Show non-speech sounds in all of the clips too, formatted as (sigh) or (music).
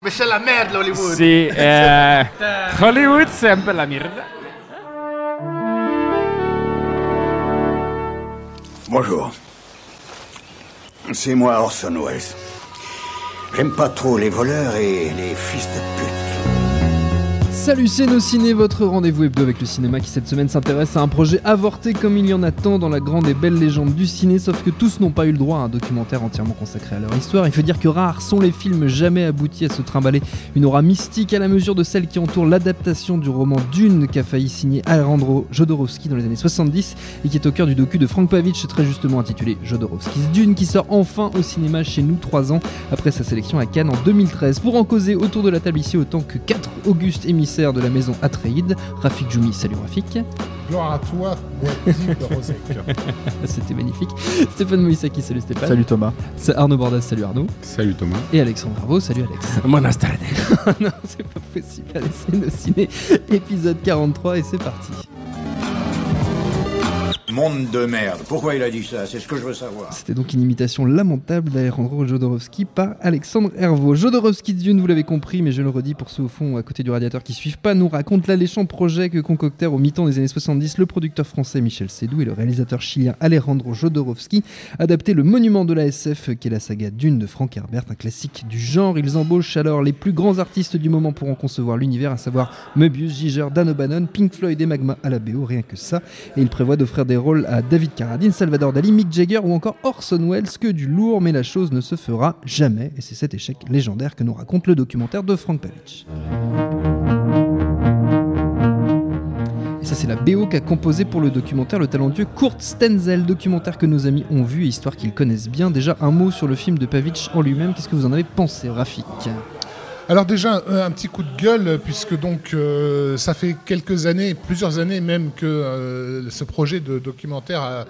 Mais c'est la merde, Hollywood. C'est euh, (laughs) Hollywood, c'est un peu la merde. Bonjour. C'est moi Orson Welles. J'aime pas trop les voleurs et les fils de pute. Salut c'est nos ciné, votre rendez-vous hebdo avec le cinéma qui cette semaine s'intéresse à un projet avorté comme il y en a tant dans la grande et belle légende du ciné, sauf que tous n'ont pas eu le droit à un documentaire entièrement consacré à leur histoire. Il faut dire que rares sont les films jamais aboutis à se trimballer une aura mystique à la mesure de celle qui entoure l'adaptation du roman Dune qu'a failli signer Alejandro Jodorowsky dans les années 70 et qui est au cœur du docu de Frank Pavich très justement intitulé Jodorowsky's Dune qui sort enfin au cinéma chez nous trois ans après sa sélection à Cannes en 2013. Pour en causer autour de la table ici autant que quatre augustes émissaires de la maison Atreide. Rafik Djoumi, salut Rafik. Gloire à toi, Wazim de Rosec. (laughs) C'était magnifique. Stéphane Moïsaki, salut Stéphane. Salut Thomas. C'est Arnaud Bordas, salut Arnaud. Salut Thomas. Et Alexandre Bravo, salut Alex. (laughs) Buenas tardes. (laughs) non, c'est pas possible. Allez, c'est nos ciné, épisode 43 et c'est parti. Monde de merde. Pourquoi il a dit ça? C'est ce que je veux savoir. C'était donc une imitation lamentable d'Alejandro Jodorowsky par Alexandre Hervaux. Jodorowsky Dune, vous l'avez compris, mais je le redis pour ceux au fond à côté du radiateur qui suivent pas, nous raconte l'alléchant projet que concoctèrent au mi-temps des années 70 le producteur français Michel Sédou et le réalisateur chilien Alejandro Jodorowsky, adapter le monument de la SF qu'est la saga Dune de Frank Herbert, un classique du genre. Ils embauchent alors les plus grands artistes du moment pour en concevoir l'univers, à savoir Möbius, Giger, Dan O'Bannon, Pink Floyd et Magma à la BO, rien que ça. Et ils prévoient d'offrir des rôles à David Carradine, Salvador Dali, Mick Jagger ou encore Orson Welles, que du lourd, mais la chose ne se fera jamais. Et c'est cet échec légendaire que nous raconte le documentaire de Frank Pavich. Ça, c'est la BO qu'a composé pour le documentaire le talentueux Kurt Stenzel, documentaire que nos amis ont vu histoire qu'ils connaissent bien. Déjà, un mot sur le film de Pavich en lui-même. Qu'est-ce que vous en avez pensé, Rafik? Alors déjà, un, un petit coup de gueule, puisque donc euh, ça fait quelques années, plusieurs années même, que euh, ce projet de documentaire a-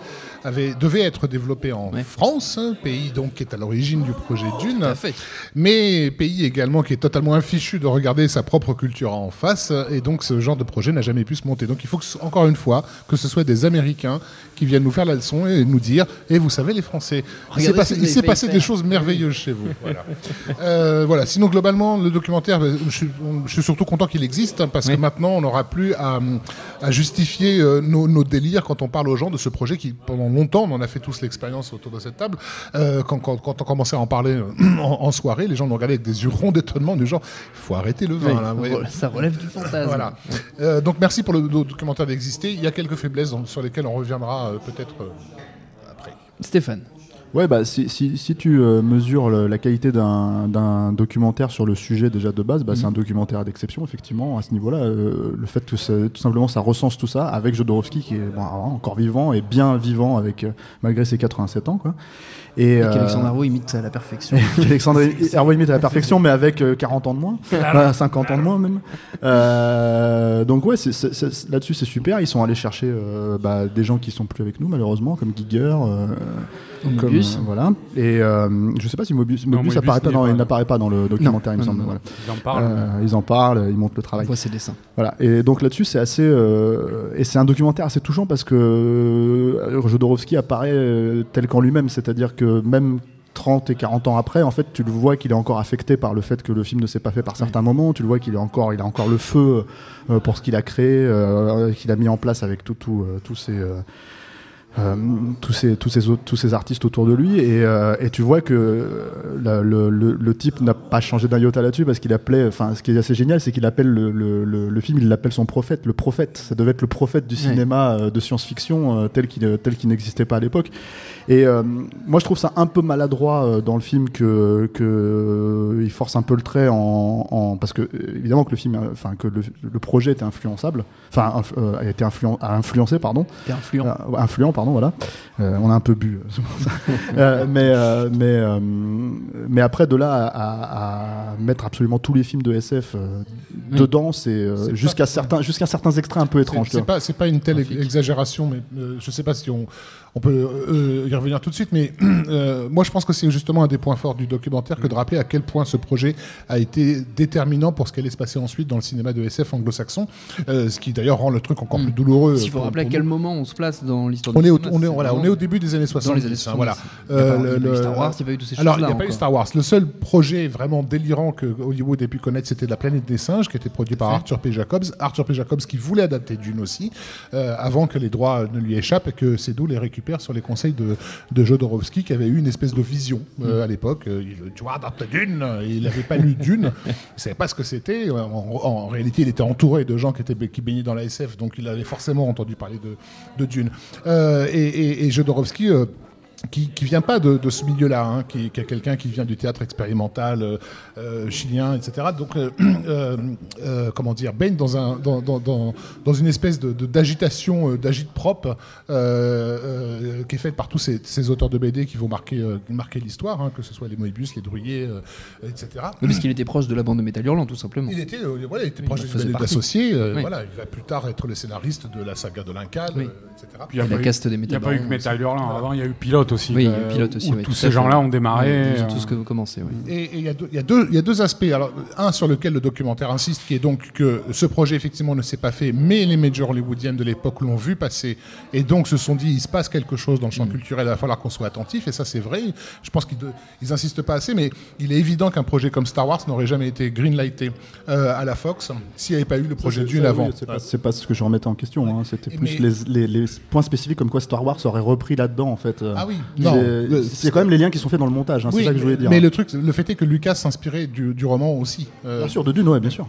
avait, devait être développé en Ouais. France, hein, pays donc qui est à l'origine du projet Dune, fait. mais pays également qui est totalement infichu de regarder sa propre culture en face, et donc ce genre de projet n'a jamais pu se monter. Donc il faut que, encore une fois que ce soit des Américains qui viennent nous faire la leçon et nous dire, et vous savez les Français, il s'est passé, il des choses merveilleuses chez vous. Voilà. Euh, voilà. Sinon, globalement, le documentaire, ben, je suis, on- je suis surtout content qu'il existe hein, parce Oui. que maintenant, on n'aura plus à, à justifier euh, nos, nos délires quand on parle aux gens de ce projet qui, pendant longtemps, on en a fait tous l'expérience autour de cette table. euh, quand, quand, quand on commençait à en parler euh, en, en soirée, les gens nous regardaient avec des yeux ronds d'étonnement, du genre, il faut arrêter le vin. Oui, là, ouais. Ça relève du fantasme. Voilà. Euh, donc merci pour le, le documentaire d'exister. Il y a quelques faiblesses dans- sur lesquelles on reviendra peut-être après. Stéphane. Ouais, bah si, si, si tu euh, mesures le- la qualité d'un d'un documentaire sur le sujet déjà de base, bah, c'est un documentaire d'exception, effectivement, à ce niveau-là. euh, le fait que ça- tout simplement ça recense tout ça avec Jodorowsky qui est alors, encore vivant et bien vivant avec euh, malgré ses 87 ans. Quoi. Et, Et qu'Alexandre Hervaux imite à la perfection. (laughs) Alexandre Hervé imite à la perfection, mais avec euh, 40 ans de moins, Enfin, 50 ans de moins même. Euh, donc ouais, là-dessus c'est super. Ils sont allés chercher euh, bah, des gens qui sont plus avec nous malheureusement, comme Giger, Ou comme, Mobius. euh, voilà. Et euh, je sais pas si Mobius, Non, Mobius Mobius apparaît pas dans, pas, il n'apparaît pas dans le documentaire, il me Non, semble. non, voilà. Ils en parlent. Euh, ils en parlent, ils montrent le On travail. voit ses dessins. Voilà. Et donc là-dessus, c'est assez. euh, et c'est un documentaire assez touchant parce que euh, Jodorowsky apparaît tel qu'en lui-même. C'est-à-dire que même 30 et 40 ans après, en fait, tu le vois qu'il est encore affecté par le fait que le film ne s'est pas fait par certains moments. Tu le vois qu'il est encore, il a encore le feu euh, pour ce qu'il a créé, euh, qu'il a mis en place avec tout, tout, euh, tous ces. Euh, tous ces tous ces autres, tous ces artistes autour de lui. Et, euh, et tu vois que euh, le, le- type n'a pas changé d'un iota là-dessus parce qu'il appelait enfin ce qui est assez génial c'est qu'il appelle le, le- film il l'appelle son prophète le prophète. Ça devait être le prophète du cinéma euh, de science-fiction tel qu'il tel qu'il n'existait pas à l'époque. Et moi je trouve ça un peu maladroit dans le film que que il force un peu le trait en, en- parce que évidemment que le film enfin que le, projet était influençable. Enfin a été influen- a influencé pardon. Influent. influent, pardon. Pardon, voilà. Euh, on a un peu bu. (laughs) Euh, mais, euh, mais, euh, mais après, de là à, mettre absolument tous les films de SF euh, Oui. dedans, c'est euh, jusqu'à pas- certains, jusqu'à certains extraits un peu étranges. C'est pas, c'est pas une telle exagération, mais euh, je sais pas si on, on peut euh, y revenir tout de suite. Mais (clears throat) euh, moi, je pense que c'est justement un des points forts du documentaire que de rappeler à quel point ce projet a été déterminant pour ce qu'allait se passer ensuite dans le cinéma de SF anglo-saxon, euh, ce qui d'ailleurs rend le truc encore plus douloureux. Il faut pour- rappeler à quel nous. moment on se place dans l'histoire On est, au, on, est, voilà, on est au début des années 70. dans les années hein, 70. voilà. Il y a pas- Euh, le- eu Star Wars, il y a pas eu toutes ces Alors, il n'y a pas eu. Star Wars. Le seul projet vraiment délirant que Hollywood ait pu connaître, c'était La planète des singes, qui était produit par Arthur P. Jacobs. Arthur P. Jacobs qui voulait adapter Dune aussi, euh, avant que les droits ne lui échappent et que Seydoux les récupère sur les conseils de, de Jodorowsky, qui avait eu une espèce de vision euh, à l'époque. Euh, il- tu vois, Dune, et il n'avait pas lu Dune, (laughs) il savait pas ce que c'était. En, en réalité, il était entouré de gens qui, étaient, qui baignaient dans la SF, donc il avait forcément entendu parler de, de Dune. Euh, et, et, et Jodorowsky... qui, qui vient pas de, de ce milieu-là, hein, qui, qui est quelqu'un qui vient du théâtre expérimental euh, euh, chilien, etc. Donc, euh, (clears throat) euh, euh, comment dire, baigne dans, un, dans, dans, dans, dans une espèce de- de- d'agitation, euh, d'agite propre, euh, euh, qui est faite par tous ces, ces auteurs de BD qui vont marquer, euh, marquer l'histoire, hein, que ce soit les Moebius, les Druyers, euh, etc. Oui, parce qu'il était proche de la bande de Métal Hurlant, tout simplement. Il était, euh, voilà, il était proche il euh, Oui. voilà, il va plus tard être le scénariste de la saga de l'Incal, Oui. euh, etc. Puis il y a Et pas la eu- caste des Il n'y a Métal pas eu que Metal Hurlant. Avant, il y a eu Pilote aussi. Oui, euh, Pilote aussi, où oui, tous ces gens-là ont démarré. Ils ont euh, tous que vous commencez, oui. Et il y, a deux- y, a aspects. Alors, un sur lequel le documentaire insiste, qui est donc que ce projet, effectivement, ne s'est pas fait, mais les majors hollywoodiennes de l'époque l'ont vu passer, et donc se sont dit, il se passe quelque chose dans le champ Mm. culturel, il va falloir qu'on soit attentif, et ça, c'est vrai. Je pense qu'ils ils insistent pas assez, mais il est évident qu'un projet comme Star Wars n'aurait jamais été greenlighté euh, à la Fox s'il n'y avait pas eu le projet Dune avant. oui, c'est pas, ce que je remettais en question. hein. C'était plus mais- les, les- les points spécifiques comme quoi Star Wars aurait repris là-dedans en fait. Ah oui, C'est- non. Le- C'est quand même les liens qui sont faits dans le montage. hein, Oui, c'est ça que je voulais dire. Mais le truc, le fait est que Lucas s'inspirait du, du roman aussi. Euh, Bien sûr, de Dune, ouais, bien sûr.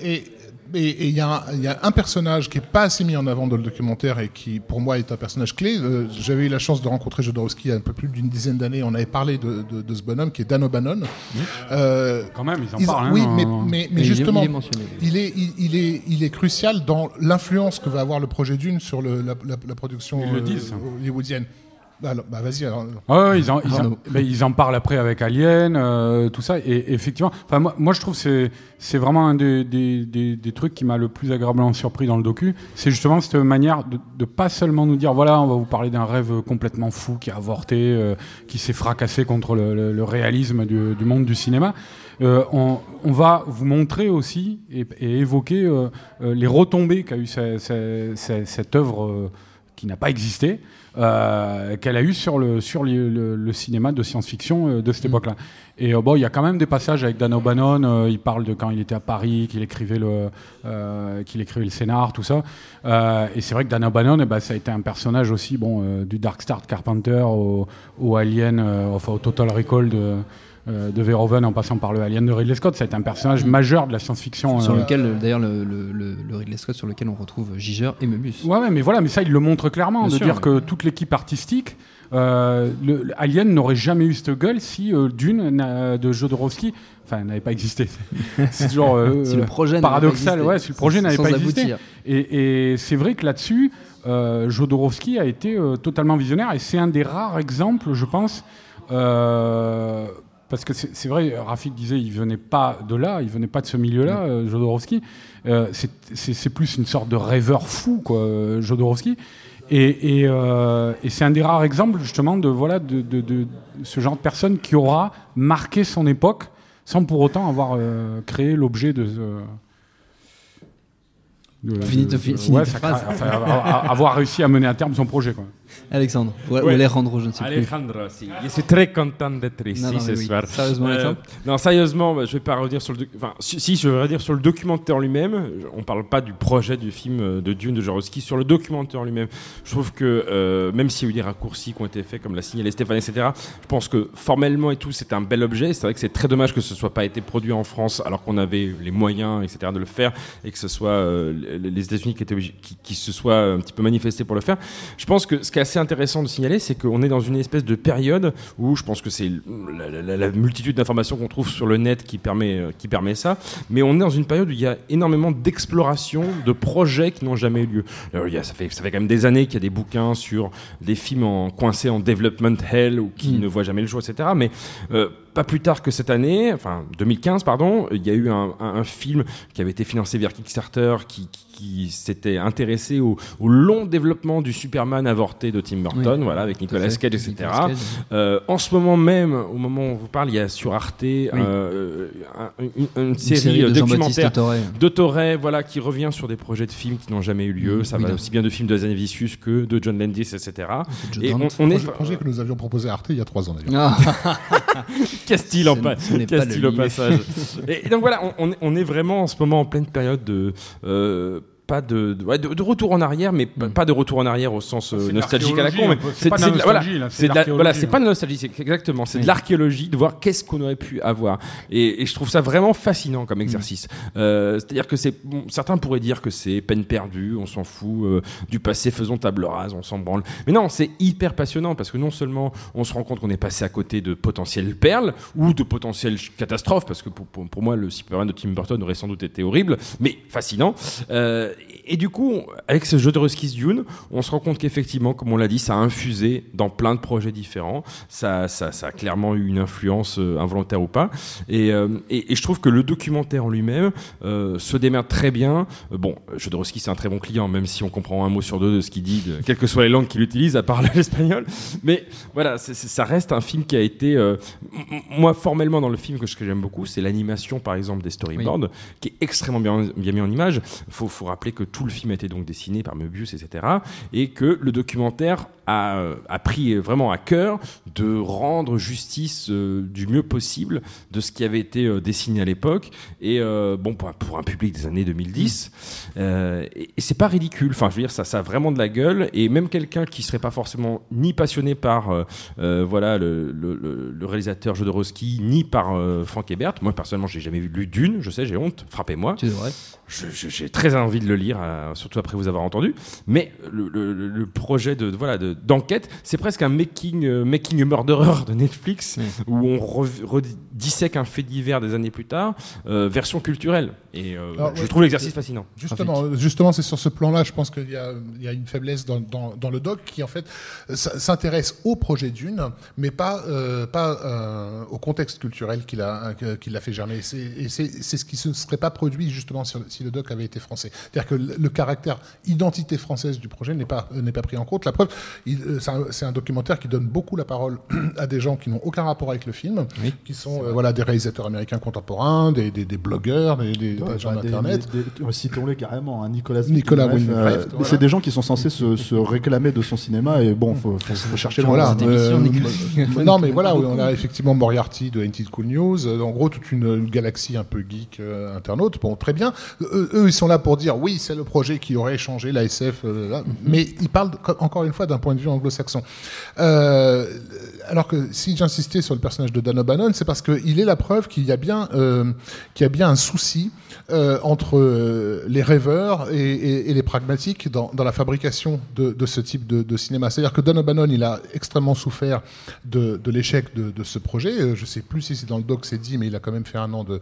Et il y, a un- il y a un personnage qui est pas assez mis en avant dans le documentaire et qui, pour moi, est un personnage clé. Euh, J'avais eu la chance de rencontrer Jodorowsky il y a un peu plus d'une dizaine d'années. On avait parlé de, de- de ce bonhomme qui est Dan O'Bannon. Euh, Quand même, ils en ils- parlent. hein, oui, dans- mais, mais, justement, il est mentionné. il est, il, il est, il est crucial dans l'influence que va avoir le projet Dune sur le- la, la- la production euh, hollywoodienne. Alors, bah vas-y. alors. Ouais, ouais, ils, en, ils, en, Arnaud. ils en parlent après avec Alien, euh, tout ça. Et effectivement, enfin moi, moi je trouve que c'est vraiment un des, des, des, des trucs qui m'a le plus agréablement surpris dans le docu. C'est justement cette manière de, de pas seulement nous dire voilà, on va vous parler d'un rêve complètement fou qui a avorté, euh, qui s'est fracassé contre le, le- le réalisme du, du monde du cinéma. Euh, on, on va vous montrer aussi et, et évoquer les retombées qu'a eu ce- ce- ce- cette œuvre qui n'a pas existé, euh, qu'elle a eu sur le, sur le, le- le cinéma de science-fiction euh, de cette époque-là. Et euh, bon, il y a quand même des passages avec Dan O'Bannon, euh, il parle de quand il était à Paris, qu'il écrivait le, euh, qu'il écrivait le scénar, tout ça. Et c'est vrai que Dan O'Bannon, eh ben, ça a été un personnage aussi, bon, du Dark Star de Carpenter au, au Alien, enfin au Total Recall de, euh, de Verhoeven en passant par le Alien de Ridley Scott. Ça a été un personnage majeur de la science-fiction. Sur euh, lequel, d'ailleurs, le, le, le- le Ridley Scott, sur lequel on retrouve Giger et Möbius. Ouais, ouais, mais voilà, mais ça, il le montre clairement, Bien de sûr, dire que toute l'équipe artistique, euh, le, le Alien n'aurait jamais eu cette gueule si euh, Dune de Jodorowsky, enfin, n'avait pas existé. (laughs) C'est toujours Si le projet paradoxal, ouais, si le projet n'avait pas existé. aboutir. Et, et c'est vrai que là-dessus, Jodorowsky a été totalement visionnaire, et c'est un des rares exemples, je pense. Parce que c'est vrai, Rafik disait, il venait pas de là, il venait pas de ce milieu-là, euh, Jodorowsky. Euh, c'est- plus une sorte de rêveur fou, quoi, Jodorowsky. Et, et, euh, et c'est un des rares exemples, justement, de, voilà, de, de- de ce genre de personne qui aura marqué son époque sans pour autant avoir créé l'objet de. de- de- ouais, phrase. cra- enfin, avoir réussi à mener à terme son projet. Quoi. Alexandre, ou. Alejandro, je ne sais plus. Alejandro, si. Je suis très content d'être ici Non, non, ce oui. soir. Sérieusement, Euh, non, sérieusement, bah, je vais pas revenir sur le. Enfin, si, si, je vais sur le documentaire lui-même. On parle pas du projet du film euh, de Dune de Jodorowsky, sur le documentaire lui-même. Je trouve que euh, même s'il y a eu des raccourcis qui ont été faits, comme l'a signalé Stéphane, etc. Je pense que formellement et tout, c'est un bel objet. C'est vrai que c'est très dommage que ce soit pas été produit en France, alors qu'on avait les moyens, etc. de le faire, et que ce soit euh, les États-Unis qui, étaient obligés- qui, qui se soient un petit peu manifestés pour le faire. Je pense que ce est assez intéressant de signaler, c'est qu'on est dans une espèce de période où je pense que c'est la, la- la multitude d'informations qu'on trouve sur le net qui permet, euh, qui permet ça, mais on est dans une période où il y a énormément d'exploration, de projets qui n'ont jamais eu lieu. Alors, il y a, ça, fait, ça fait quand même des années qu'il y a des bouquins sur des films en, coincés en development hell ou qui Mm. ne voient jamais le jour, etc. Mais euh, pas plus tard que cette année, enfin 2015 pardon, il y a eu un, un- un film qui avait été financé via Kickstarter qui, qui- qui s'était intéressé au, au long développement du Superman avorté de Tim Burton, Oui. voilà, avec Nicolas. Cage, etc. Nicolas Cage. Euh, en ce moment même, au moment où on vous parle, il y a sur Arte euh, un- une, une Une série, euh, de documentaire Toré. d'Autoré, voilà, qui revient sur des projets de films qui n'ont jamais eu lieu. Ça oui, va aussi bien de films de Zanavicius que de John Landis, etc. Joe Et on, est Projet, projet que nous avions proposé à Arte il y a trois ans d'ailleurs. Ah, (laughs) Qu'est-ce-il en pa- n- ce n'est pas qu'est-ce-il le au passage? Et donc voilà, on, on est- on est vraiment en ce moment en pleine période de. euh, pas de, de, ouais, de- de retour en arrière, mais pas- Mm. pas de retour en arrière au sens euh, nostalgique à la con. C'est pas de voilà, c'est hein. pas de la nostalgie, c'est exactement, c'est Oui. de l'archéologie, de voir qu'est-ce qu'on aurait pu avoir. Et, et je trouve ça vraiment fascinant comme exercice. Euh, C'est-à-dire que c'est, bon, certains pourraient dire que c'est peine perdue, on s'en fout, euh, du passé faisons table rase, on s'en branle. Mais non, c'est hyper passionnant parce que non seulement on se rend compte qu'on est passé à côté de potentielles perles ou de potentielles catastrophes, parce que pour, pour- pour moi le Superman de Tim Burton aurait sans doute été horrible, mais fascinant. Euh, et, et du coup, avec ce jeu de Ruskies Dune, on se rend compte qu'effectivement, comme on l'a dit, ça a infusé dans plein de projets différents. Ça, ça, ça a clairement eu une influence euh, involontaire ou pas. Et, euh, et, et je trouve que le documentaire en lui-même euh, se démerde très bien. Bon, Jodorowsky c'est un très bon client, même si on comprend un mot sur deux de ce qu'il dit, de, quelles que soient les langues qu'il utilise, à part (laughs) l'espagnol. Mais voilà, ça reste un film qui a été, euh, moi formellement dans le film que ce que j'aime beaucoup, c'est l'animation par exemple des storyboards, qui est extrêmement bien, bien mis en image. Faut, faut rappeler que tout le film été donc dessiné par Möbius, etc. Et que le documentaire a, euh, a pris vraiment à cœur de rendre justice euh, du mieux possible de ce qui avait été euh, dessiné à l'époque. Et euh, bon, pour un, pour un public des années 2010, euh, et, et c'est pas ridicule. Enfin, je veux dire, ça, ça a vraiment de la gueule. Et même quelqu'un qui serait pas forcément ni passionné par voilà le, le- le- réalisateur Jodorowsky, ni par Frank Hebert. Moi personnellement, j'ai jamais vu lu Dune. Je sais, j'ai honte. Frappez-moi. je- J'ai très envie de le lire, surtout après vous avoir entendu. Mais le, projet de voilà de- d'enquête, c'est presque un making euh, making a murderer de Netflix où on re- redissèque un fait divers des années plus tard, euh, version culturelle. Et euh, Alors, je ouais, trouve l'exercice fascinant. Justement, justement, c'est sur ce plan-là, je pense qu'il y, a- il y a une faiblesse dans, dans- dans le doc qui en fait s'intéresse au projet d'une, mais pas euh, pas au contexte culturel qu'il a que- qu'il a fait germer. Et c'est- ce qui se serait pas produit justement si, le doc avait été français. C'est-à-dire que le, le caractère identité française du projet n'est pas pris en compte. La preuve, il- c'est un, c'est un documentaire qui donne beaucoup la parole (clears throat) à des gens qui n'ont aucun rapport avec le film, Oui, qui sont euh, voilà des réalisateurs américains contemporains, des, des, des blogueurs, des, des, des Ouais, gens d'internet. euh, Citons-les carrément, hein, Nicolas Nicolas euh, voilà. C'est des gens qui sont censés se, se réclamer de son cinéma et bon, faut, faut, faut chercher. Voilà. Émission, euh, Nicolas- (laughs) non, mais voilà, on a effectivement Moriarty de Ain't It Cool News. euh, En gros, toute une, une galaxie un peu geek euh, internaute. Bon, très bien. Eux, eux, ils sont là pour dire oui, c'est le projet qui aurait changé la SF. euh, là. Mais ils parlent co- encore une fois d'un point de vue anglo-saxon. Euh, uh, alors que si j'insistais sur le personnage de Dan O'Bannon, c'est parce qu'il est la preuve qu'il y a bien, euh, y a bien un souci euh, entre euh, les rêveurs et, les pragmatiques dans, dans la fabrication de, ce type de, cinéma. C'est-à-dire que Dan O'Bannon, il a extrêmement souffert de, l'échec de, ce projet. Je sais plus si c'est dans le doc c'est dit, mais il a quand même fait un an de,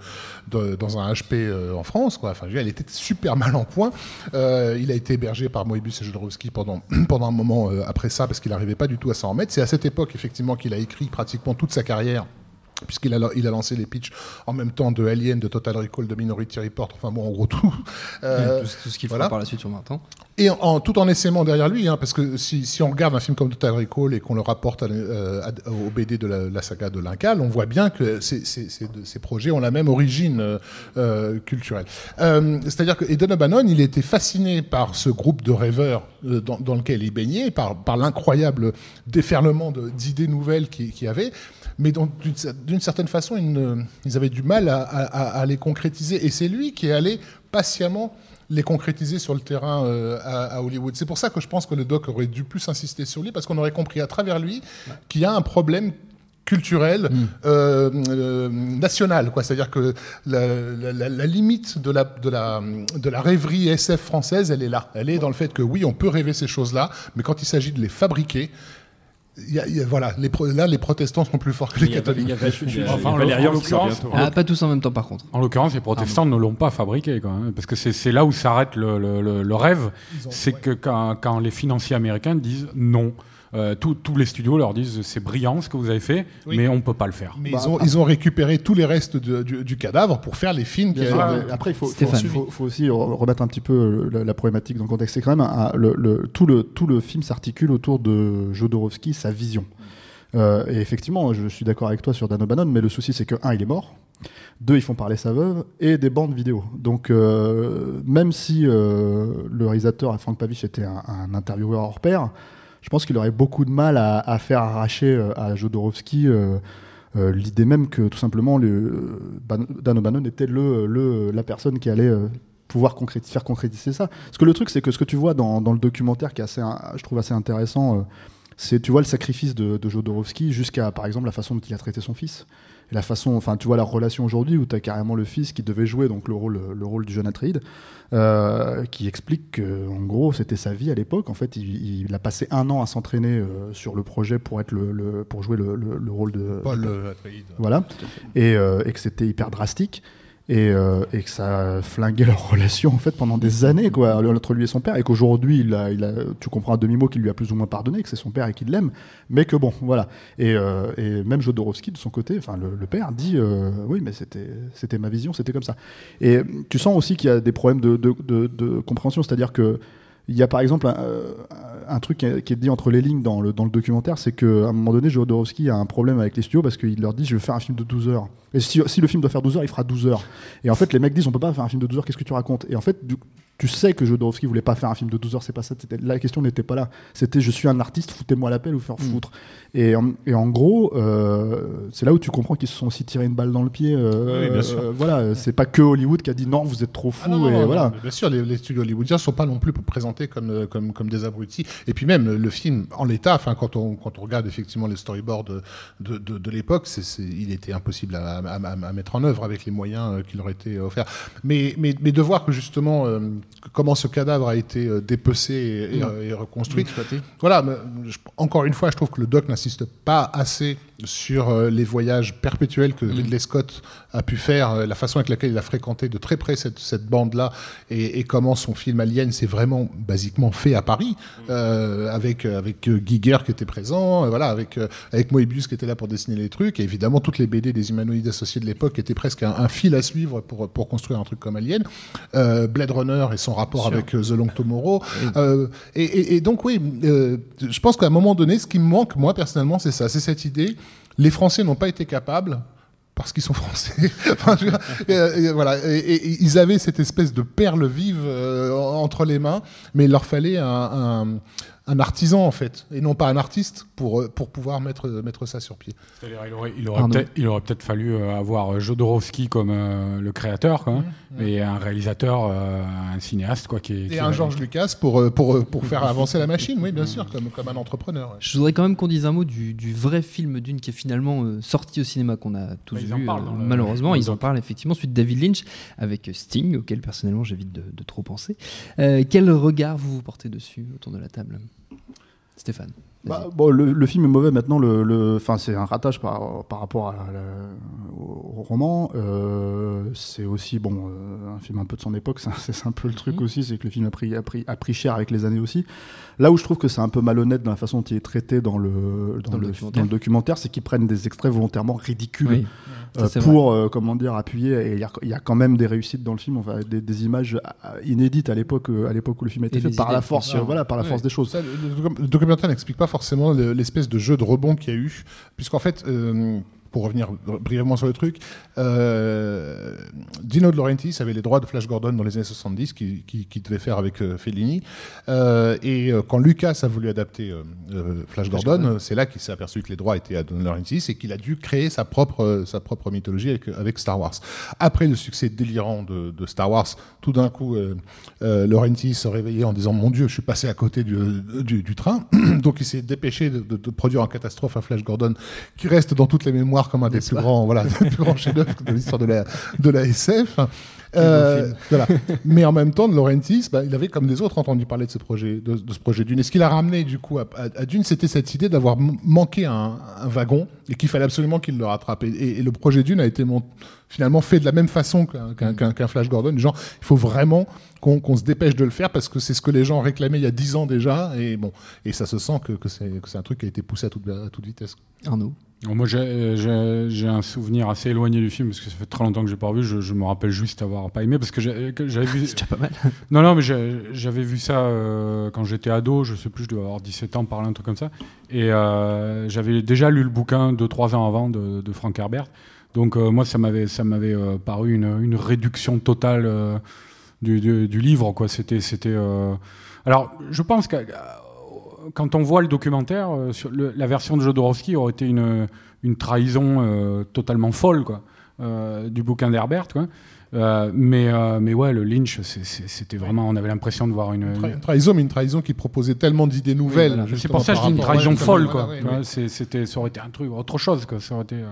dans un HP en France. Quoi. Enfin, il était super mal en point. Il a été hébergé par Moebius et Jodorowsky pendant, (clears throat) pendant un moment après ça, parce qu'il n'arrivait pas du tout à s'en remettre. C'est à cette époque, effectivement, qu'il a écrit pratiquement toute sa carrière puisqu'il a, il a lancé les pitchs en même temps de Alien, de Total Recall, de Minority Report, enfin bon, en gros tout. Euh, tout, tout ce qu'il fera voilà. par la suite sur 20 ans. Et en, tout en essaimant derrière lui, hein, parce que si, si on regarde un film comme Total Recall et qu'on le rapporte à, euh, au BD de la, saga de l'Incal, on voit bien que ces, projets ont la même origine euh, euh, culturelle. Euh, C'est-à-dire que Eden O'Bannon, il était fasciné par ce groupe de rêveurs euh, dans, dans lequel il baignait, par, par l'incroyable déferlement d'idées nouvelles qu'il y avait, mais d'une certaine façon, ils, ne- ils avaient du mal à, à- à les concrétiser. Et c'est lui qui est allé patiemment les concrétiser sur le terrain euh, à, à Hollywood. C'est pour ça que je pense que le doc aurait dû plus insister sur lui, parce qu'on aurait compris à travers lui qu'il y a un problème culturel, euh, euh, nationale, quoi. C'est-à-dire que la, la- limite de la, de, la, de la rêverie SF française, elle est là. Elle est dans le fait que oui, on peut rêver ces choses-là, mais quand il s'agit de les fabriquer, y a- il y a- voilà, les, pro- là, les protestants sont plus forts que les catholiques. Enfin, en l'occurrence-. Ah, pas tous en même temps par contre. En l'occurrence, les protestants ne l'ont pas fabriqué, quand même, parce que c'est c'est là où s'arrête le, le- le- le rêve. C'est que quand, quand les financiers américains disent non, euh, tous- tous les studios leur disent c'est brillant ce que vous avez fait, Oui. mais on peut pas le faire. Mais Bah, ils, ont, ils ont récupéré tous les restes de- du, du cadavre pour faire les films qui après, il faut, faut, Stéphane. faut- faut aussi re- remettre un petit peu euh, la, la problématique dans le contexte. C'est quand même un- un- le, le- tout, le, tout le film s'articule autour de Jodorowsky, sa vision. Euh, et effectivement, je suis d'accord avec toi sur Dan O'Bannon, mais le souci c'est que, un, il est mort. Deux, ils font parler sa veuve et des bandes vidéo. Donc, euh, même si euh, le réalisateur Frank Pavich était un, un intervieweur hors pair, je pense qu'il aurait beaucoup de mal à, faire arracher euh, à Jodorowsky euh, euh, l'idée même que tout simplement le, Ban- Dan O'Bannon était le, la personne qui allait pouvoir faire concrétiser ça. Parce que le truc, c'est que ce que tu vois dans, le documentaire, qui est assez, je trouve assez intéressant, c'est tu vois le sacrifice de, de Jodorowsky jusqu'à par exemple la façon dont il a traité son fils. Et la façon, enfin tu vois la relation aujourd'hui où tu as carrément le fils qui devait jouer donc le rôle, le rôle du jeune Atreides, euh, qui explique que en gros c'était sa vie à l'époque. En fait, il, il a passé un an à s'entraîner euh, sur le projet pour être le, le- pour jouer le, le- le rôle de Paul Atreides. voilà, et, euh, et que c'était hyper drastique. Et, euh, et que ça a leur (laughs) relation en fait pendant des années quoi entre lui et son père. Et qu'aujourd'hui il a, il a, tu comprends à demi mot qu'il lui a plus ou moins pardonné que c'est son père et qu'il l'aime. Mais que bon voilà. Et, euh, et même Jodorowsky de son côté enfin le, le père dit euh, oui mais c'était c'était ma vision c'était comme ça et tu sens aussi qu'il y a des problèmes de, de, de, de compréhension. C'est à dire que il y a par exemple un, euh, truc qui est dit entre les lignes dans le, documentaire, c'est qu'à un moment donné, Jodorowsky a un problème avec les studios parce qu'il leur dit je vais faire un film de 12 heures. Et si, le film doit faire 12 heures, il fera 12 heures. Et en fait, les mecs disent on peut pas faire un film de 12 heures, qu'est-ce que tu racontes? Et en fait, tu sais que Jodorowsky voulait pas faire un film de 12 heures, c'est pas ça. c'était- La question n'était pas là. C'était je suis un artiste, foutez-moi la pelle ou faire foutre. Et, en- et en gros, euh, c'est là où tu comprends qu'ils se sont aussi tirés une balle dans le pied. euh, Oui, bien sûr. euh, voilà, c'est pas que Hollywood qui a dit non, vous êtes trop fou. Ah non, non, et non, voilà. non, bien sûr, les, les studios hollywoodiens ne sont pas non plus présentés comme, euh, comme, comme des abrutis. Et puis même, le film, en l'état, enfin, quand on, quand on regarde effectivement les storyboards de, de, de, de l'époque, il était impossible à, à, à- à mettre en œuvre avec les moyens qui leur étaient offerts. Mais, mais, mais de voir que justement, comment ce cadavre a été euh, dépecé et, et- et reconstruit. Voilà, mais je- encore une fois, je trouve que le doc n'insiste pas assez sur euh, les voyages perpétuels que Ridley Scott a pu faire, euh, la façon avec laquelle il a fréquenté de très près cette, cette bande-là, et, et comment son film Alien s'est vraiment basiquement fait à Paris, euh, avec avec euh, Giger qui était présent, voilà, avec avec Moebius qui était là pour dessiner les trucs, et évidemment toutes les BD des humanoïdes associés de l'époque étaient presque un, un fil à suivre pour pour construire un truc comme Alien, Euh, Blade Runner et son rapport avec The Long Tomorrow, Euh, et, et- et donc oui, euh, je pense qu'à un moment donné, ce qui me manque moi personnellement, c'est ça, c'est cette idée. Les Français n'ont pas été capables parce qu'ils sont français. Voilà, ils avaient cette espèce de perle vive euh, entre les mains, mais il leur fallait un- un artisan en fait, et non pas un artiste pour euh, pour pouvoir mettre mettre ça sur pied. C'est-à-dire, il aurait, il aurait peut-être, il aurait peut-être fallu euh, avoir euh, Jodorowsky comme euh, le créateur, quoi, et un réalisateur, euh, un cinéaste, quoi, qui. Et qui un va- George Lucas pour euh, pour euh, pour faire avancer la machine, oui bien sûr, comme comme un entrepreneur. ouais. Je voudrais quand même qu'on dise un mot du, du vrai film d'une qui est finalement euh, sorti au cinéma, qu'on a tous Bah, ils en vu. euh, le- malheureusement, ils en parlent effectivement, suite David Lynch, avec Sting, auquel personnellement j'évite de, de trop penser. Euh, quel regard vous vous portez dessus autour de la table? Stéphane. Bah, bon, le, le film est mauvais maintenant. Le, c'est un ratage par, par rapport à la- au, roman. Euh, c'est aussi bon, euh, un film un peu de son époque. (laughs) C'est un peu le truc Mhm. aussi, c'est que le film a pris, a, pris, a pris cher avec les années aussi. Là où je trouve que c'est un peu malhonnête dans la façon dont il est traité dans le, dans Dans le le, documentaire. c'est qu'ils prennent des extraits volontairement ridicules. Oui, Euh, ça, pour euh, comment dire appuyer et il y, a- il y a quand même des réussites dans le film enfin des, des images inédites à l'époque où le film a été Et fait par la force ah, euh, voilà par la ouais. force des choses Ça, le documentaire n'explique pas forcément le- l'espèce de jeu de rebond qu'il y a eu, puisqu'en fait, euh, pour revenir brièvement sur le truc, euh, Dino De Laurentiis avait les droits de Flash Gordon dans les années 70, qu'il qui, qui devait faire avec euh, Fellini. Euh, et euh, quand Lucas a voulu adapter euh, euh, Flash Gordon, euh, c'est là qu'il s'est aperçu que les droits étaient à De Laurentiis et qu'il a dû créer sa propre, euh, sa propre mythologie avec, avec Star Wars. Après le succès délirant de, de Star Wars, tout d'un coup, euh, euh, Laurentiis se réveillait en disant Mon Dieu, je suis passé à côté du, du, du train. (clears throat) Donc il s'est dépêché de, de- de produire en catastrophe un Flash Gordon qui reste dans toutes les mémoires comme un des plus grands, voilà, (laughs) des plus grands chefs-d'œuvre de l'histoire de la, de la SF. Euh, voilà. Mais en même temps, de Laurentiis, bah, il avait comme des autres entendu parler de ce projet, de, de ce projet Dune. Et ce qu'il a ramené du coup à, à- à Dune, c'était cette idée d'avoir manqué un, un wagon et qu'il fallait absolument qu'il le rattrape. Et, et- et le projet Dune a été finalement fait de la même façon qu'un qu'un Flash Gordon. Genre, il faut vraiment qu'on se dépêche de le faire parce que c'est ce que les gens réclamaient il y a dix ans déjà. Et bon, et ça se sent que, que c'est que c'est un truc qui a été poussé à toute, à toute vitesse. Arnaud. Moi, j'ai- j'ai un souvenir assez éloigné du film parce que ça fait très longtemps que j'ai pas revu. Je, je me rappelle juste avoir pas aimé parce que j'avais vu. (laughs) C'est déjà pas mal. (laughs) Non, non, mais j'avais vu ça euh, quand j'étais ado. Je sais plus, je devais avoir 17 ans, par là, un truc comme ça. Et euh, j'avais déjà lu le bouquin 2-3 ans avant de, de Frank Herbert. Donc euh, moi, ça m'avait ça m'avait euh, paru une, une réduction totale euh, du, du- du livre. Quoi. C'était c'était. euh, Alors, je pense que euh, quand on voit le documentaire, euh, la version de Jodorowsky aurait été une, une trahison euh, totalement folle quoi, euh, du bouquin d'Herbert. Euh, mais, euh, mais ouais, le Lynch, c'était vraiment. On avait l'impression de voir une. Tra- Une trahison, mais une trahison qui proposait tellement d'idées nouvelles. voilà. C'est pour ça que je dis une trahison ouais, folle, voilà, quoi. ouais, ouais. c'était, ça aurait été un truc, autre chose, quoi. Ça aurait été. euh,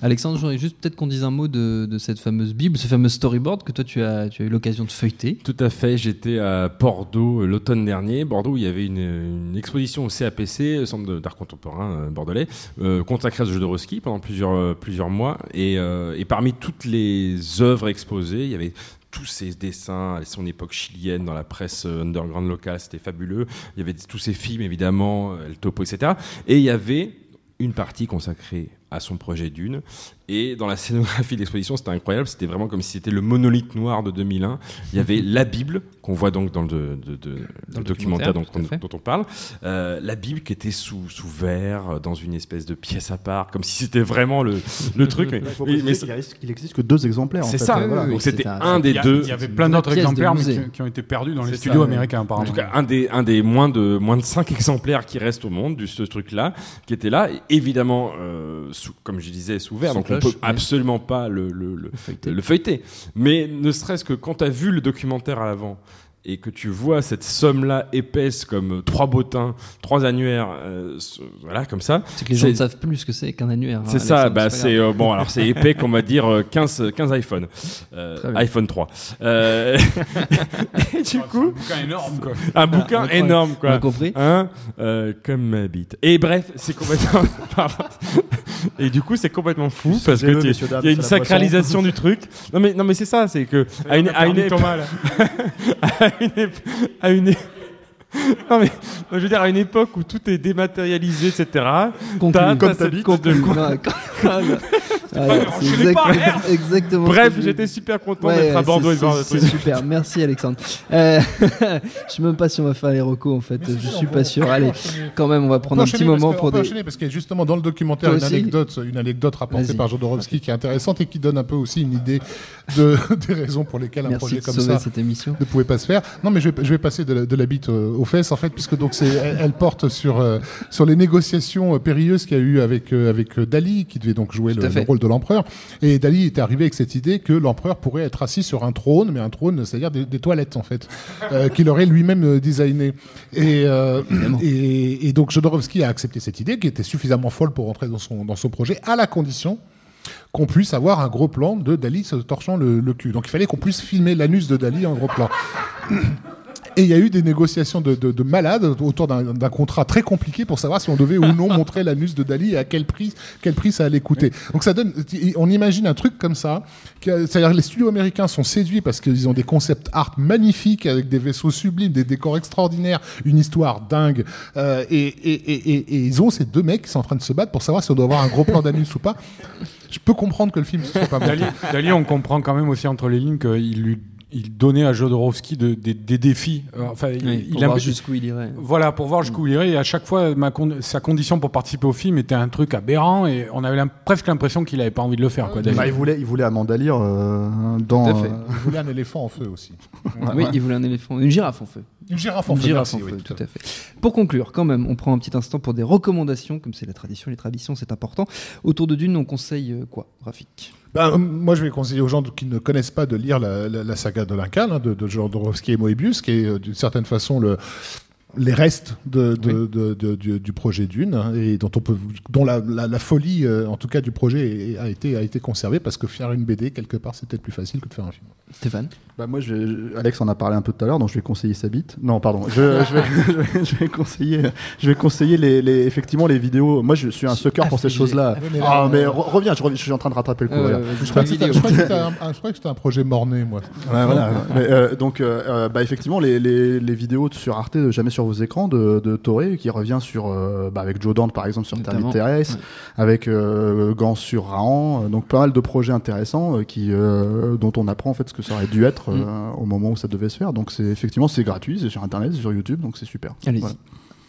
Alexandre, j'aurais juste peut-être qu'on dise un mot de, de cette fameuse Bible, ce fameux storyboard que toi tu as, tu as eu l'occasion de feuilleter. Tout à fait, j'étais à Bordeaux euh, l'automne dernier. Bordeaux, où il y avait une, une exposition au CAPC, le Centre d'art contemporain bordelais, euh, consacrée à ce jeu de Roski pendant plusieurs, plusieurs mois. Et, euh, et parmi toutes les œuvres exposées, il y avait tous ces dessins son époque chilienne dans la presse euh, underground locale, c'était fabuleux. Il y avait tous ces films, évidemment, euh, El Topo, etc. Et il y avait une partie consacrée à son projet Dune. Et dans la (laughs) scénographie de l'exposition, c'était incroyable. C'était vraiment comme si c'était le monolithe noir de 2001. Il y avait (laughs) la Bible, qu'on voit donc dans le, de- de- de- le le documentaire, documentaire, dont, on parle. Euh, la Bible qui était sous, sous verre, euh, dans une espèce de pièce à part, comme si c'était vraiment le, (laughs) le truc. Mais, Il mais qu'il existe- qu'il existe que deux exemplaires. c'est ça. Euh, voilà. Donc oui, c'était un- un des Il deux. il y avait plein d'autres exemplaires mais qui, qui ont été perdus dans les studios ça. américains, apparemment. En tout cas, un des, un des moins de, moins de 5 exemplaires qui restent au monde de ce truc-là, qui était là, et évidemment, euh, sous- comme je disais, sous verre, donc on cloche, peut oui. absolument pas le, le, le, feuilleter. le feuilleter. Mais ne serait-ce que quand tu as vu le documentaire à l'avant, et que tu vois cette somme-là épaisse comme euh, trois bottins, trois annuaires, euh, voilà, comme ça. C'est que les gens ne savent plus ce que c'est qu'un annuaire. hein, C'est ça, bah c'est euh, bon alors c'est (laughs) épais qu'on va dire euh, 15 15 iPhone, Euh, iPhone 3. Euh, et du coup, un bouquin énorme, quoi. (laughs) un bouquin Incroyable. énorme On a quoi. compris Hein euh, comme ma bite. Et bref, c'est complètement. (laughs) Pardon. Et du coup, c'est complètement fou parce que il y a une sacralisation du truc. Non mais non mais c'est ça, c'est que à une à une époque- Thomas, là. à une ép- à une é- (laughs) non mais je veux dire à une époque où tout est dématérialisé, etc. T'as- Comme t'as ta cette- Voilà, (laughs) c'est enchaînez pas, exactement, Bref, j'étais super content Ouais, d'être à Bordeaux et de c'est- voir le c'est truc. c'est super, merci Alexandre. Euh, (laughs) je sais même pas si on va faire les recos en fait, Mais je suis pas peut- sûr. Allez, quand même, on va prendre un petit moment pour on peut des. enchaîner parce qu'il y a justement dans le documentaire une aussi anecdote, une anecdote rapportée Vas-y. par Jodorowsky qui est intéressante et qui donne un peu aussi une idée de, (laughs) des raisons pour lesquelles un projet comme ça cette ne pouvait pas se faire. Non, mais je vais, je vais passer de la, de la bite euh, aux fesses, en fait, puisque donc c'est, elle, elle porte sur, euh, sur les négociations euh, périlleuses qu'il y a eu avec, euh, avec Dali, qui devait donc jouer le, rôle de l'empereur. Et Dali était arrivé avec cette idée que l'empereur pourrait être assis sur un trône, mais un trône, c'est-à-dire des, des toilettes, en fait, euh, qu'il aurait lui-même designé. Et, et, et donc Jodorowsky a accepté cette idée, qui était suffisamment folle pour entrer dans son, dans son projet, à la condition qu'on puisse avoir un gros plan de Dali se torchant le, le cul. Donc il fallait qu'on puisse filmer l'anus de Dali en gros plan. (clears throat) Et il y a eu des négociations de, de, de malades autour d'un contrat très compliqué pour savoir si on devait ou non (laughs) montrer l'anus de Dali et à quel prix, quel prix ça allait coûter. Donc ça donne, on imagine un truc comme ça. C'est-à-dire que les studios américains sont séduits parce qu'ils ont des concepts art magnifiques avec des vaisseaux sublimes, des décors extraordinaires, une histoire dingue. Euh, et, et, et, et, et ils ont ces deux mecs qui sont en train de se battre pour savoir si on doit avoir un gros plan d'anus ou pas. Je peux comprendre que le film ne soit pas bon. Dali, Dali, on comprend quand même aussi entre les lignes qu'il lui il donnait à Jodorowsky de- des- des défis. Euh, Enfin, il- Oui, il pour a- voir jusqu'où il irait. Voilà, pour voir jusqu'où il irait. Et à chaque fois, ma con- sa condition pour participer au film était un truc aberrant et on avait presque l'impression qu'il avait pas envie de le faire. Quoi. Bah, il voulait, il voulait Amanda Lear euh, dans. Tout à fait. euh, Il voulait un éléphant en feu aussi. Oui, il voulait un éléphant, une girafe en feu. Une girafe en Une feu. girafe merci, en oui, feu, tout à tout à fait. Pour conclure, quand même, on prend un petit instant pour des recommandations, comme c'est la tradition, les traditions, c'est important. Autour de Dune, on conseille quoi, Rafik? Ben, moi, je vais conseiller aux gens qui ne connaissent pas de lire la, saga de l'Incal, hein, de, de Jodorowsky et Moebius, qui est euh, d'une certaine façon le, les restes de, de- de- de- du, du projet Dune hein, et dont on peut dont la, la- la folie euh, en tout cas du projet a été a été conservée parce que faire une BD quelque part c'est peut-être plus facile que de faire un film. Stéphane Bah moi, je vais- je- Alex en a parlé un peu tout à l'heure, donc je vais conseiller sa bite. Non, pardon. Je, je vais, (laughs) je vais- je vais conseiller, je vais conseiller les, les- effectivement les vidéos. Moi, je suis un sucker pour ces. Ouais, mais là, Ah, euh, mais re- reviens, je, suis en train de rattraper le coup. Euh, Je crois que c'était je crois que c'était un, un- (laughs) je crois que c'était un projet morné moi. Ouais, voilà. Mais, euh, donc, euh, euh, bah, effectivement, les, les, les vidéos sur Arte, Jamais sur vos écrans, de, de Toré, qui revient sur, euh, bah, avec Joe Dante, par exemple, sur Notamment. Terminator avec euh, Gans sur Rahan. euh, Donc, pas mal de projets intéressants euh, qui, euh, dont on apprend en fait ce que ça aurait dû être euh, au moment où ça devait se faire. Donc, c'est effectivement, c'est gratuit, c'est sur Internet, c'est sur YouTube, donc c'est super. Allez-y. Voilà.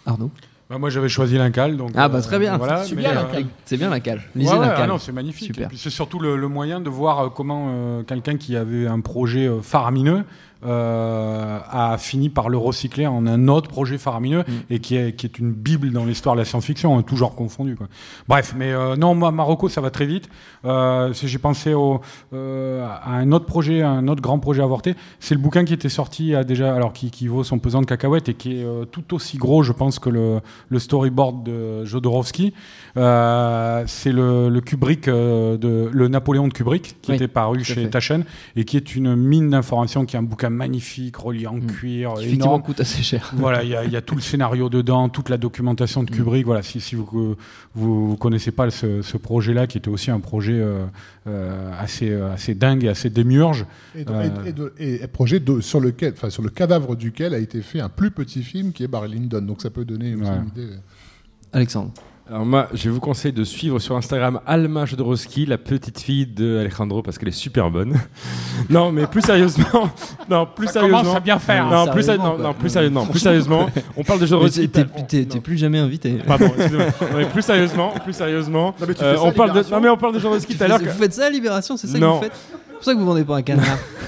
Arnaud Bah, moi, j'avais choisi l'Incal. Donc, Ah bah très bien. Voilà, c'est mais, bien, euh. C'est bien la cale. Ouais, Lisez ouais, ah non, c'est magnifique. Super. Et puis C'est surtout le, le moyen de voir comment euh, quelqu'un qui avait un projet euh, faramineux a fini par le recycler en un autre projet faramineux et qui est, qui est une bible dans l'histoire de la science-fiction, hein, tout genre confondu. Quoi. Bref, mais euh, non, moi, Marocco, ça va très vite. Euh, J'ai pensé au, euh, à un autre projet, à un autre grand projet avorté. C'est le bouquin qui était sorti à déjà, alors qui, qui vaut son pesant de cacahuètes et qui est euh, tout aussi gros, je pense, que le, le storyboard de Jodorowsky. Euh, c'est le, le Kubrick euh, de le Napoléon de Kubrick qui Oui, était paru chez fait. Taschen et qui est une mine d'informations, qui est un bouquin magnifique, relié en Mm. cuir, Qui effectivement coûte assez cher. (laughs) Voilà, il y, a- il y a tout le scénario dedans, toute la documentation de Mm. Kubrick. Voilà, si, si vous, vous connaissez pas ce, ce projet-là, qui était aussi un projet euh, euh, assez euh, assez dingue et assez démiurge. Et, de- Euh. et- et de- et un projet de- sur lequel enfin sur le cadavre duquel a été fait un plus petit film qui est Barry Lyndon donc ça peut donner Ouais. une idée. Alexandre. Alors moi, je vous conseille de suivre sur Instagram Alma Jodorowsky, la petite fille de Alejandro, parce qu'elle est super bonne. (laughs) non, mais plus sérieusement, (laughs) non, plus Ça commence sérieusement, à bien faire. non, plus, Sérieusement, non, non, plus sérieusement, plus sérieusement, on parle de Mais Jodorowsky. T'es plus jamais invité. Pardon, excusez-moi. Non, mais plus sérieusement, plus sérieusement, Non, mais tu euh, fais ça à on parle de, non mais on parle de Jodorowsky tout à l'heure. Vous faites ça à Libération, c'est ça que Non. vous faites pour ça que vous vendez pas un canard. (laughs)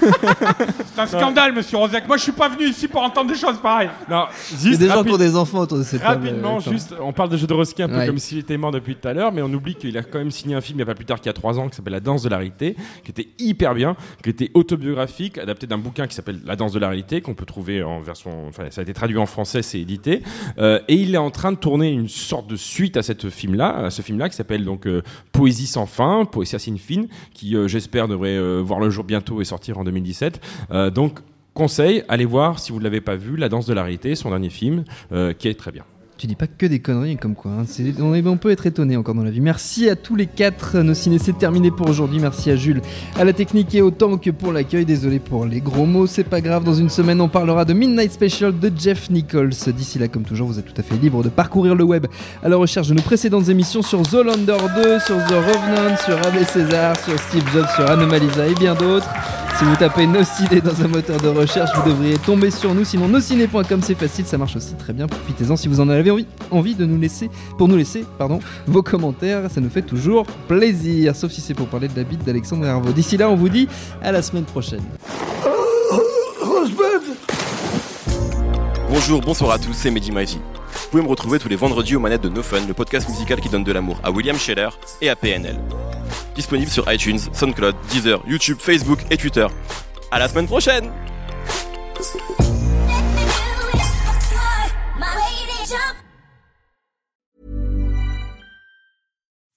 C'est un scandale, Monsieur Rozek. Moi, je suis pas venu ici pour entendre des choses pareilles. Non, Il y a juste des gens qui rapide- ont des enfants autour de cette table. Rapidement, juste, on parle de Jodorowsky un peu Ouais. comme s'il était mort depuis tout à l'heure, mais on oublie qu'il a quand même signé un film il n'y a pas plus tard qu'il y a trois ans qui s'appelle La danse de la réalité, qui était hyper bien, qui était autobiographique, adapté d'un bouquin qui s'appelle La danse de la réalité, qu'on peut trouver en version, enfin, ça a été traduit en français, c'est édité, Euh, et il est en train de tourner une sorte de suite à cette film-là, à ce film-là qui s'appelle donc euh, Poésie sans fin, Poésie sin fin, qui euh, j'espère devrait euh, voir le jour bientôt et sortir en 2017. Euh, donc Conseil, allez voir si vous ne l'avez pas vu, La danse de la réalité, son dernier film, euh, qui est très bien. Tu dis pas que des conneries comme quoi. hein. On, peut être étonné encore dans la vie. Merci à tous les quatre. Nos ciné, c'est terminé pour aujourd'hui. Merci à Jules, à la technique et autant que pour l'accueil. Désolé pour les gros mots, c'est pas grave. Dans une semaine, on parlera de Midnight Special de Jeff Nichols. D'ici là, comme toujours, vous êtes tout à fait libre de parcourir le web à la recherche de nos précédentes émissions sur Zolander 2, sur The Revenant, sur Ave César, sur Steve Jobs, sur Anomalisa et bien d'autres. Si vous tapez Nos Ciné dans un moteur de recherche, vous devriez tomber sur nous. Sinon, nosciné.com, c'est facile, ça marche aussi très bien. Profitez-en si vous en avez envie, envie de nous laisser, pour nous laisser, pardon, (laughs) vos commentaires. Ça nous fait toujours plaisir, sauf si c'est pour parler de la bite d'Alexandre Herveau. D'ici là, on vous dit à la semaine prochaine. Bonjour, bonsoir à tous, c'est Mehdi Maizy. Vous pouvez me retrouver tous les vendredis aux manettes de No Fun, le podcast musical qui donne de l'amour à William Scheller et à PNL. Disponible sur iTunes, SoundCloud, Deezer, YouTube, Facebook et Twitter. À la semaine prochaine